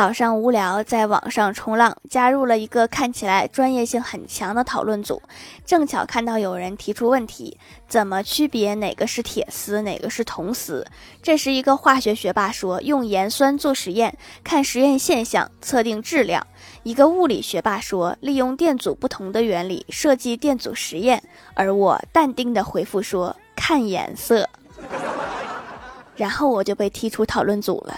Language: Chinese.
早上无聊，在网上冲浪，加入了一个看起来专业性很强的讨论组。正巧看到有人提出问题：怎么区别哪个是铁丝，哪个是铜丝？这时一个化学学霸说：用盐酸做实验，看实验现象测定质量；一个物理学霸说：利用电阻不同的原理设计电阻实验。而我淡定地回复说：看颜色。然后我就被踢出讨论组了。